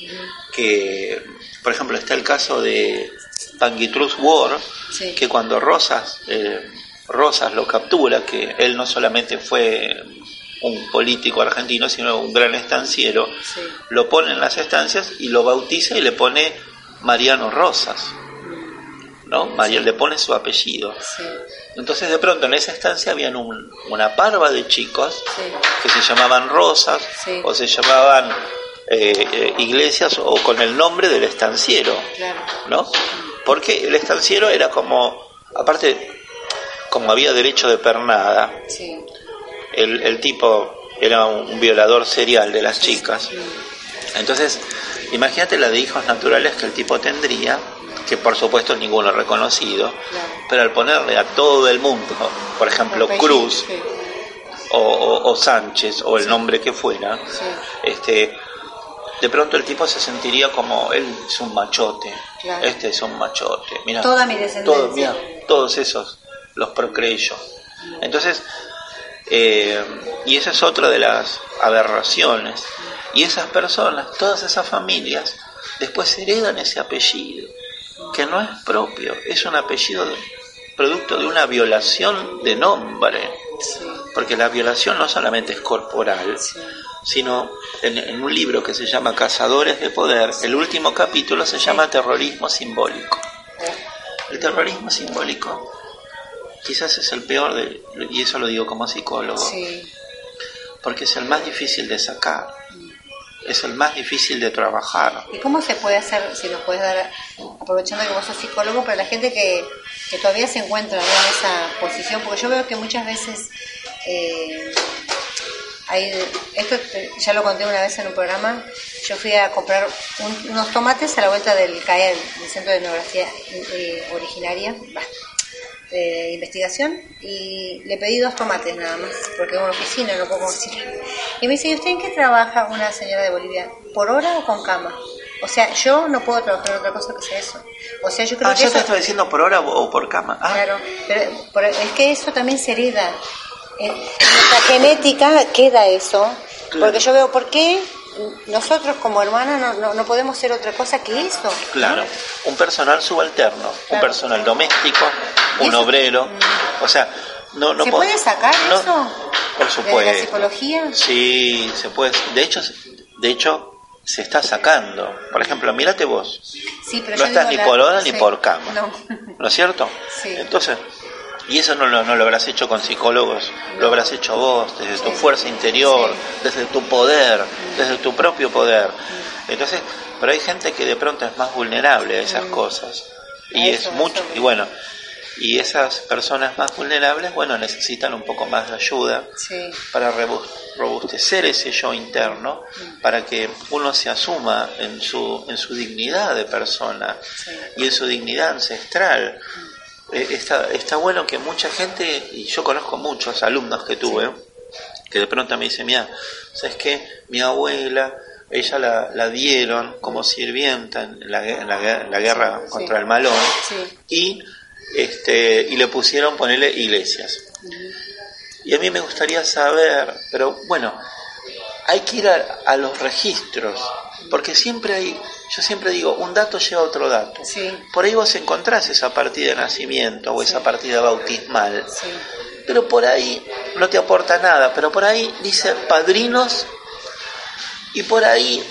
que, por ejemplo, está el caso de Pangitrus War, Sí. que cuando Rosas, eh, Rosas lo captura, que él no solamente fue un político argentino, sino un gran estanciero, Sí. lo pone en las estancias y lo bautiza y le pone Mariano Rosas. ¿no? María le pone su apellido. Sí. Entonces de pronto en esa estancia habían un- una parva de chicos Sí. que se llamaban Rosas o se llamaban eh, eh, iglesias o con el nombre del estanciero, Claro. ¿no? Porque el estanciero era como, aparte, como había derecho de pernada. El, el tipo era un, violador serial de las chicas. Entonces, imagínate la de hijos naturales que el tipo tendría, que por supuesto ninguno reconocido, Claro. pero al ponerle a todo el mundo, por ejemplo, Cruz, sí. o, o- o Sánchez o el nombre que fuera, Sí. este, de pronto el tipo se sentiría como él es un machote, Claro. este es un machote, mira, Toda mi descendencia. todo- todos esos los procreé yo. Entonces, eh, y esa es otra de las aberraciones. Y esas personas, todas esas familias, después heredan ese apellido, que no es propio, es un apellido de- producto de una violación de nombre. Sí, Porque la violación no solamente es corporal, sí. sino en, en un libro que se llama Cazadores de Poder, el último capítulo se llama Terrorismo Simbólico. El terrorismo simbólico quizás es el peor, de, y eso lo digo como psicólogo, Sí, porque es el más difícil de sacar, es el más difícil de trabajar. ¿Y cómo se puede hacer, si nos puedes dar, aprovechando que vos sos psicólogo, para la gente que, que todavía se encuentra ¿no? en esa posición? Porque yo veo que muchas veces, eh, hay, esto ya lo conté una vez en un programa, yo fui a comprar un- unos tomates a la vuelta del CAEL, del Centro de Etnografía eh, Originaria, bah, de investigación, y le pedí dos tomates nada más, porque es una oficina, no puedo conseguir. Y me dice, ¿y usted en qué trabaja una señora de Bolivia? ¿Por hora o con cama? O sea, yo no puedo trabajar en otra cosa que sea eso. O sea, yo creo Ah, que yo eso... te estoy diciendo por hora o por cama. Ah, Claro, pero, pero es que eso también se hereda. En nuestra genética queda eso. Porque yo veo, ¿por qué nosotros como hermanas no, no, no podemos ser otra cosa que eso? Claro, un personal subalterno, un personal doméstico, ¿Y un eso? obrero, o sea, no, no ¿Se puede sacar no, eso? Por ¿De la supuesto. psicología? Sí, se puede. De hecho, de hecho se está sacando. Por ejemplo, mírate vos, Sí, pero no estás ni la- por hora ni por cama, No. ¿no es cierto? Sí. Entonces, y eso no lo, no lo habrás hecho con psicólogos, lo habrás hecho vos, desde tu fuerza interior, desde tu poder, desde tu propio poder. Entonces, pero hay gente que de pronto es más vulnerable a esas cosas. Y es mucho, y bueno, y esas personas más vulnerables, bueno, necesitan un poco más de ayuda Sí. para robustecer ese yo interno, para que uno se asuma en su, en su dignidad de persona Sí. y en su dignidad ancestral. Eh, está, está bueno que mucha gente, y yo conozco muchos alumnos que tuve, que de pronto me dicen, mira, ¿sabes qué? Mi abuela, ella la, la dieron como sirvienta en la, en la en la guerra Sí. contra el malón y, este, y le pusieron ponerle iglesias. Y a mí me gustaría saber, pero bueno, hay que ir a, a los registros, porque siempre hay, yo siempre digo, un dato lleva a otro dato. Sí. Por ahí vos encontrás esa partida de nacimiento o esa partida bautismal, Sí. pero por ahí no te aporta nada, pero por ahí dice padrinos y por ahí,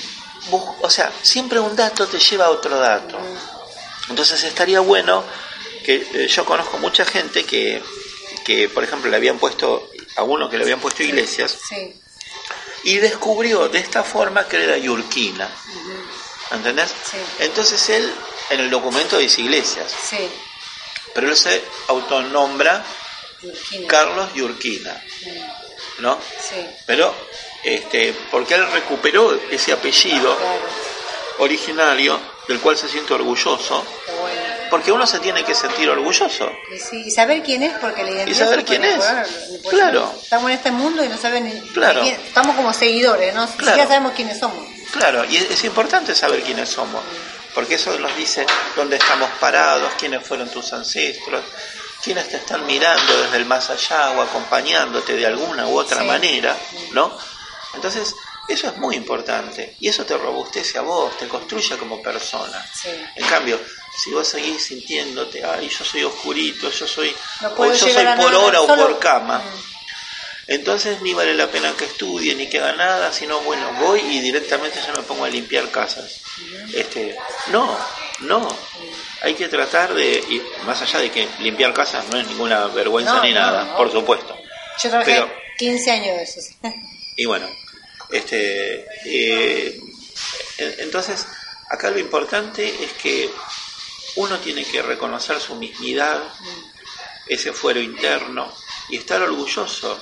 o sea, siempre un dato te lleva a otro dato. Entonces estaría bueno que eh, yo conozco mucha gente que, que, por ejemplo, le habían puesto, a uno que le habían puesto iglesias, Sí. Y descubrió de esta forma que era yurquina. ¿Entendés? Sí. Entonces él en el documento dice iglesias, Sí. pero él se autonombra. Carlos Yurquina, ¿no? Sí. Pero, este, porque él recuperó ese apellido Claro. originario del cual se siente orgulloso, bueno. Porque uno se tiene que sentir orgulloso. Y, sí, y saber quién es, porque la identidad. Y saber se puede quién es. por- Claro. Estamos en este mundo y no saben ni. Claro. quién- estamos como seguidores, ¿no? Claro. siquiera sabemos quiénes somos. Claro, y es, es importante saber quiénes somos, porque eso nos dice dónde estamos parados, quiénes fueron tus ancestros, quiénes te están mirando desde el más allá o acompañándote de alguna u otra Sí. manera, ¿no? Entonces, eso es muy importante y eso te robustece a vos, te construye como persona. Sí. En cambio, si vos seguís sintiéndote, ay, yo soy oscurito, yo soy, No o yo soy a por hora o por cama, Mm. entonces ni vale la pena que estudie ni que haga nada, sino bueno, voy y directamente ya me pongo a limpiar casas. Este, no, no. Hay que tratar de, y más allá de que limpiar casas no es ninguna vergüenza No, ni no, nada, no. por supuesto. Yo trabajé Pero- 15 años de eso. Y bueno, este, eh, en- entonces acá lo importante es que uno tiene que reconocer su mismidad, ese fuero interno, y estar orgulloso.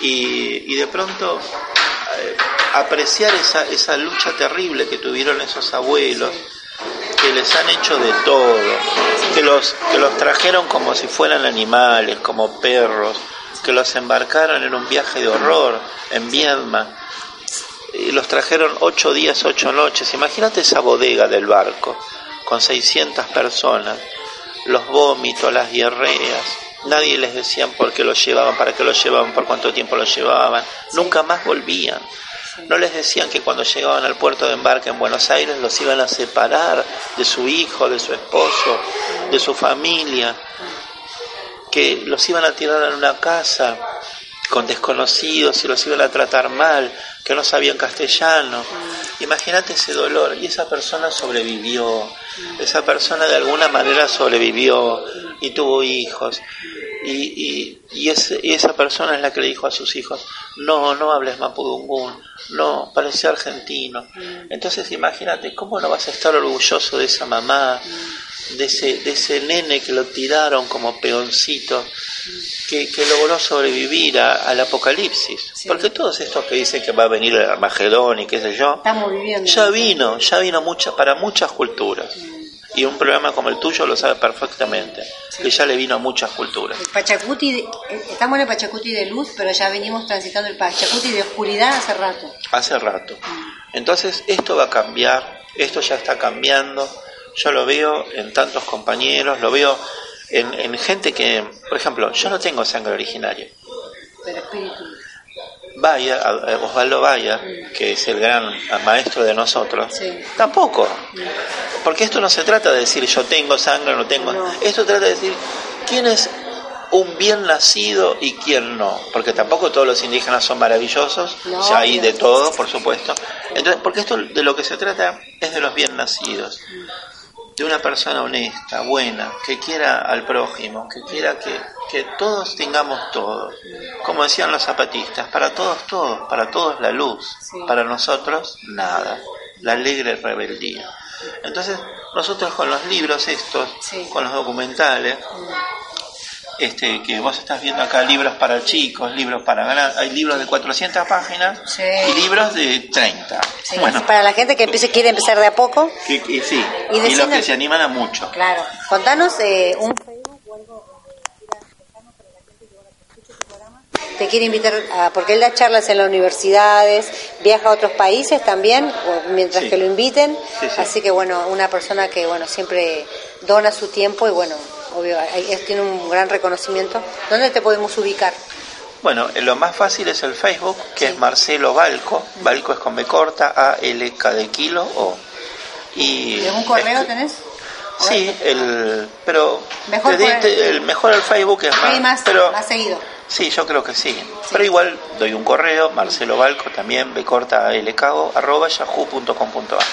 Y, y de pronto eh, apreciar esa, esa lucha terrible que tuvieron esos abuelos, que les han hecho de todo, que los, que los trajeron como si fueran animales, como perros, que los embarcaron en un viaje de horror en Viedma y los trajeron ocho días, ocho noches. Imagínate esa bodega del barco con 600 personas, los vómitos, las diarreas. Nadie les decía por qué los llevaban, para qué los llevaban, por cuánto tiempo los llevaban. Nunca más volvían. No les decían que cuando llegaban al puerto de embarque en Buenos Aires los iban a separar de su hijo, de su esposo, de su familia, que los iban a tirar en una casa con desconocidos y los iban a tratar mal, que no sabían castellano. Imagínate ese dolor. Y esa persona sobrevivió. Esa persona de alguna manera sobrevivió y tuvo hijos. Y, y, y, ese- y esa persona es la que le dijo a sus hijos, no, no hables mapudungún, no, parece argentino. Entonces imagínate, ¿cómo no vas a estar orgulloso de esa mamá, de ese, de ese nene que lo tiraron como peoncito, que, que logró sobrevivir a- al apocalipsis? Porque todos estos que dicen que va a venir el Armagedón y qué sé yo, Estamos viviendo. ya vino, ya vino mucha, para muchas culturas. Y un programa como el tuyo lo sabe perfectamente, que ya le vino a muchas culturas. El Pachacuti, estamos en el Pachacuti de luz, pero ya venimos transitando el Pachacuti de oscuridad hace rato. hace rato. Entonces esto va a cambiar, esto ya está cambiando, yo lo veo en tantos compañeros, lo veo en, en gente que, por ejemplo, yo no tengo sangre originaria. Pero espíritu. Osvaldo Vaya, que es el gran maestro de nosotros, Sí. tampoco. Porque esto no se trata de decir yo tengo sangre o no tengo. No. Esto trata de decir quién es un bien nacido y quién no. Porque tampoco todos los indígenas son maravillosos, No, hay de todo, por supuesto. Entonces, porque esto de lo que se trata es de los bien nacidos. De una persona honesta, buena, que quiera al prójimo, que quiera que, que todos tengamos todo. Como decían los zapatistas, para todos todo, para todos la luz, Sí. para nosotros nada, la alegre rebeldía. Entonces, nosotros con los libros estos, Sí. con los documentales, este, que vos estás viendo acá, libros para chicos, libros para grandes, hay libros de 400 páginas Sí. y libros de 30. Sí, Bueno, Para la gente que empiece, quiere empezar de a poco, que, que sí, Y y, los que se animan a mucho. claro. Contanos eh, un te quiere invitar a, porque él da charlas en las universidades, viaja a otros países también, mientras Sí. que lo inviten, Sí, sí. así que bueno, una persona que bueno siempre dona su tiempo y bueno, obvio, es- tiene un gran reconocimiento. ¿Dónde te podemos ubicar? Bueno, eh, lo más fácil es el Facebook, que Sí. es Marcelo Balco, Balco es con B corta, A, L, K de kilo, O. Y ¿Y algún correo es- tenés? Sí, el, pero Mejor te di- por- te- el mejor el Facebook es Ahí más, pero más seguido. sí, yo creo que sí. Pero igual doy un correo, Marcelo Balco también, B corta LKO, arroba yahoo.com.ar.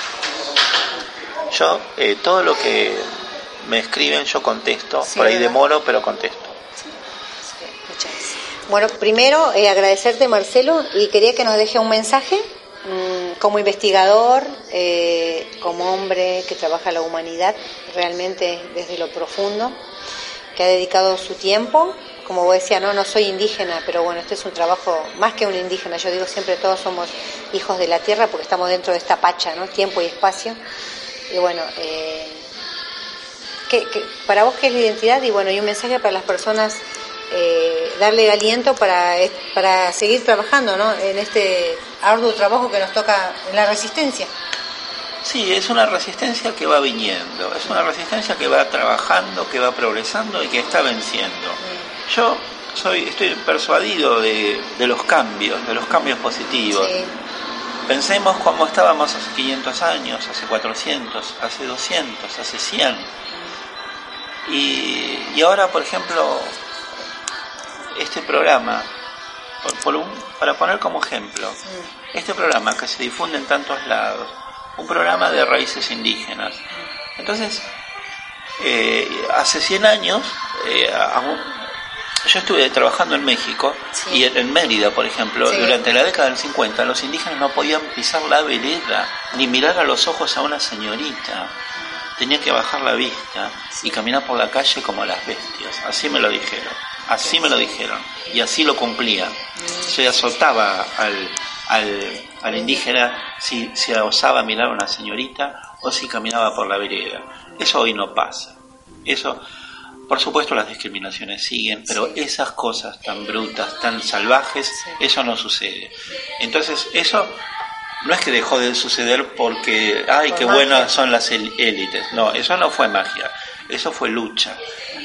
Yo, eh, todo lo que me escriben, yo contesto. Sí, Por ahí ¿verdad? demoro, pero contesto. Muchas gracias. Bueno, primero eh, agradecerte Marcelo y quería que nos deje un mensaje mm, como investigador, eh, como hombre que trabaja la humanidad realmente desde lo profundo, que ha dedicado su tiempo. Como vos decía, no, no soy indígena, pero bueno, este es un trabajo más que un indígena. Yo digo siempre todos somos hijos de la tierra porque estamos dentro de esta pacha, ¿no? Tiempo y espacio. Y bueno, eh, ¿Qué- qué- para vos qué es la identidad? Y bueno, y un mensaje para las personas, eh, darle aliento para, es- para seguir trabajando ¿no? en este arduo trabajo que nos toca en la resistencia. Sí, es una resistencia que va viniendo, es una resistencia que va trabajando, que va progresando y que está venciendo. Yo soy, estoy persuadido de, de los cambios, de los cambios positivos. Sí, Pensemos cómo estábamos hace 500 años, hace 400, hace 200, hace 100. Y, y ahora, por ejemplo, este programa, por- por un- para poner como ejemplo, este programa que se difunde en tantos lados, un programa de raíces indígenas. Entonces, eh, hace 100 años, eh, a- a- yo estuve trabajando en México Sí. y en, en Mérida, por ejemplo, Sí. durante la década del 50, los indígenas no podían pisar la vereda ni mirar a los ojos a una señorita. Tenían que bajar la vista y caminar por la calle como las bestias. Así me lo dijeron. Así me lo dijeron. Y así lo cumplía. Se azotaba al, al, al indígena si, si osaba mirar a una señorita o si caminaba por la vereda. Eso hoy no pasa. Eso Por supuesto las discriminaciones siguen, pero esas cosas tan brutas, tan salvajes, eso no sucede. Entonces eso no es que dejó de suceder porque, ay, qué buenas son las élites. No, eso no fue magia, eso fue lucha.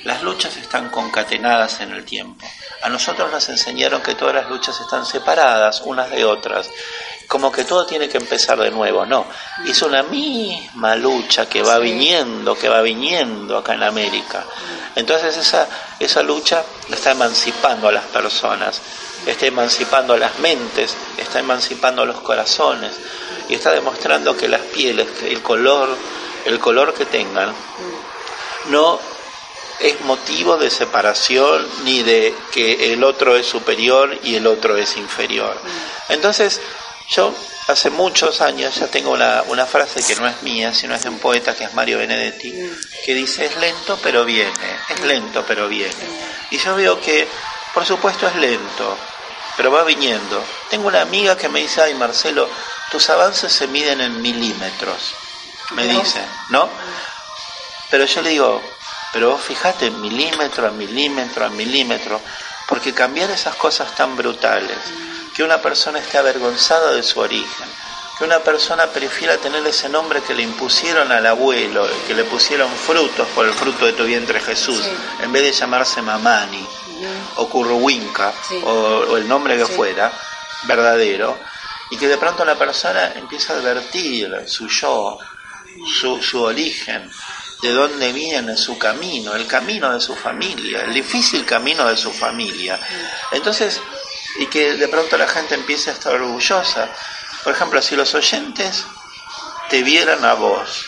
Las luchas están concatenadas en el tiempo. A nosotros nos enseñaron que todas las luchas están separadas unas de otras, como que todo tiene que empezar de nuevo. No, es una misma lucha que va viniendo, que va viniendo acá en América. Entonces esa, esa lucha está emancipando a las personas, está emancipando las mentes, está emancipando los corazones y está demostrando que las pieles, el color, el color que tengan, no es motivo de separación ni de que el otro es superior y el otro es inferior. Entonces, yo hace muchos años ya tengo una frase que no es mía, sino es de un poeta que es Mario Benedetti, que dice, es lento pero viene, es lento pero viene. Y yo veo que, por supuesto, es lento, pero va viniendo. Tengo una amiga que me dice, ay Marcelo, tus avances se miden en milímetros, me dice, ¿no? Pero yo le digo, pero vos fijate, milímetro a milímetro a milímetro, porque cambiar esas cosas tan brutales, que una persona esté avergonzada de su origen, que una persona prefiera tener ese nombre que le impusieron al abuelo, que le pusieron frutos por el fruto de tu vientre Jesús, en vez de llamarse Mamani o Curruwinca o, o el nombre que fuera, verdadero, y que de pronto la persona empieza a advertir su yo, su, su origen, de dónde viene su camino, el camino de su familia, el difícil camino de su familia. Entonces, y que de pronto la gente empiece a estar orgullosa. Por ejemplo, si los oyentes te vieran a vos,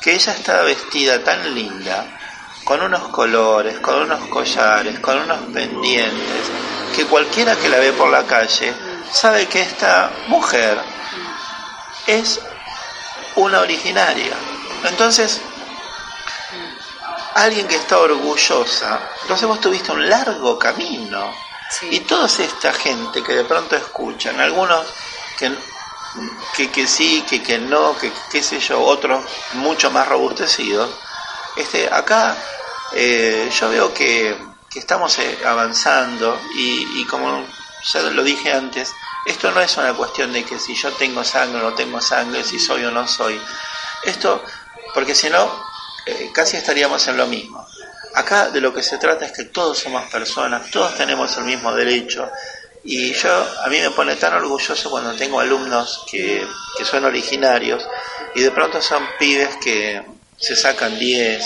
que ella está vestida tan linda, con unos colores, con unos collares, con unos pendientes, que cualquiera que la ve por la calle sabe que esta mujer es una originaria. Entonces, alguien que está orgullosa, entonces vos tuviste un largo camino. Y toda esta gente que de pronto escuchan, algunos que, que, que sí, que, que no, que qué sé yo, otros mucho más robustecidos, este, acá eh, yo veo que, que estamos eh, avanzando y, y como ya lo dije antes, esto no es una cuestión de que si yo tengo sangre o no tengo sangre, si soy o no soy. Esto, porque si no, eh, casi estaríamos en lo mismo. Acá de lo que se trata es que todos somos personas, todos tenemos el mismo derecho. Y yo, a mí me pone tan orgulloso cuando tengo alumnos que, que son originarios y de pronto son pibes que se sacan 10,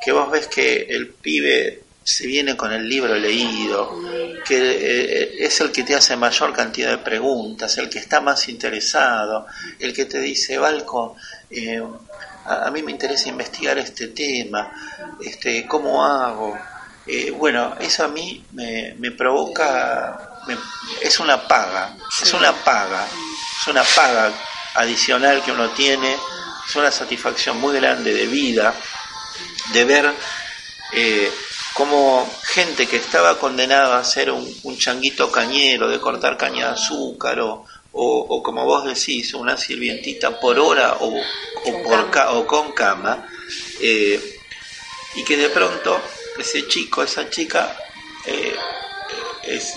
que vos ves que el pibe se viene con el libro leído, que eh, es el que te hace mayor cantidad de preguntas, el que está más interesado, el que te dice, Balco, eh, a, a, mí me interesa investigar este tema, este, ¿cómo hago? Eh, bueno, eso a mí me, me provoca, me, es una paga, es una paga, es una paga adicional que uno tiene, es una satisfacción muy grande de vida, de ver eh, como gente que estaba condenada a ser un, un, changuito cañero, de cortar caña de azúcar, o, o, o como vos decís, una sirvientita por hora o, o, por ca, o con cama, eh, y que de pronto ese chico, esa chica, eh, es,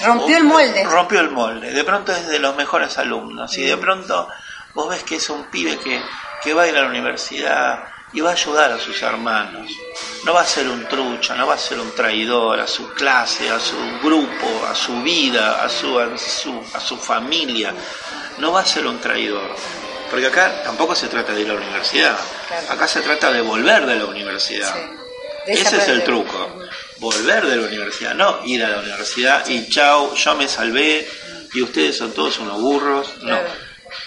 rompió el molde. Rompió el molde, de pronto es de los mejores alumnos, y de pronto vos ves que es un pibe que, que va a ir a la universidad, y va a ayudar a sus hermanos. No va a ser un trucho, no va a ser un traidor a su clase, a su grupo, a su vida, a su, a su, a su familia. No va a ser un traidor. Porque acá tampoco se trata de ir a la universidad. Acá se trata de volver de la universidad. Sí. Ese es el truco. Volver de la universidad, no ir a la universidad y chao, yo me salvé y ustedes son todos unos burros. No,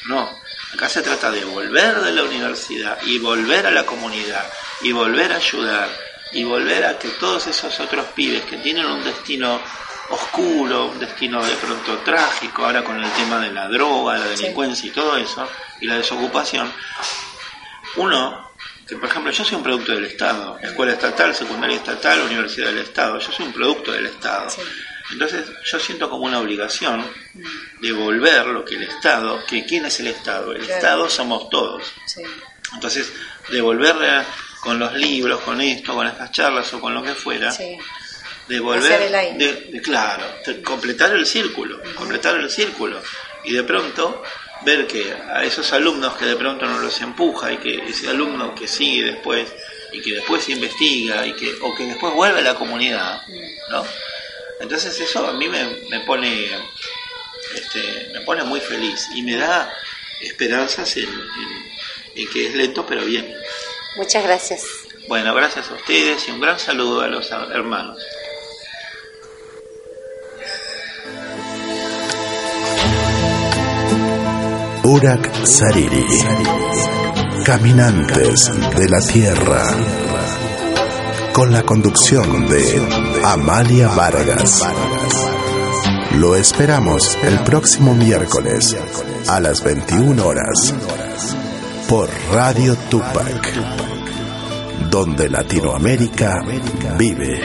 no. Acá se trata de volver de la universidad y volver a la comunidad y volver a ayudar y volver a que todos esos otros pibes que tienen un destino oscuro, un destino de pronto trágico, ahora con el tema de la droga, la delincuencia sí. y todo eso, y la desocupación, uno, que por ejemplo yo soy un producto del Estado, escuela estatal, secundaria estatal, universidad del Estado, yo soy un producto del Estado. Sí. Entonces yo siento como una obligación de volver lo que el Estado, que quién es el Estado, el claro. Estado somos todos. Sí. Entonces devolverle con los libros, con esto, con estas charlas o con lo que fuera, Sí. de claro, de completar el círculo, completar el círculo y de pronto ver que a esos alumnos que de pronto no los empuja y que ese alumno que sigue después y que después investiga y que o que después vuelve a la comunidad, ¿no? Entonces eso a mí me, me pone este, me pone muy feliz y me da esperanzas en, en- en que es lento pero bien. Muchas gracias. Bueno, gracias a ustedes y un gran saludo a los hermanos. Urak Sariri. Caminantes de la Tierra con la conducción de Amalia Vargas. Lo esperamos el próximo miércoles a las 21 horas por Radio Tupac, donde Latinoamérica vive.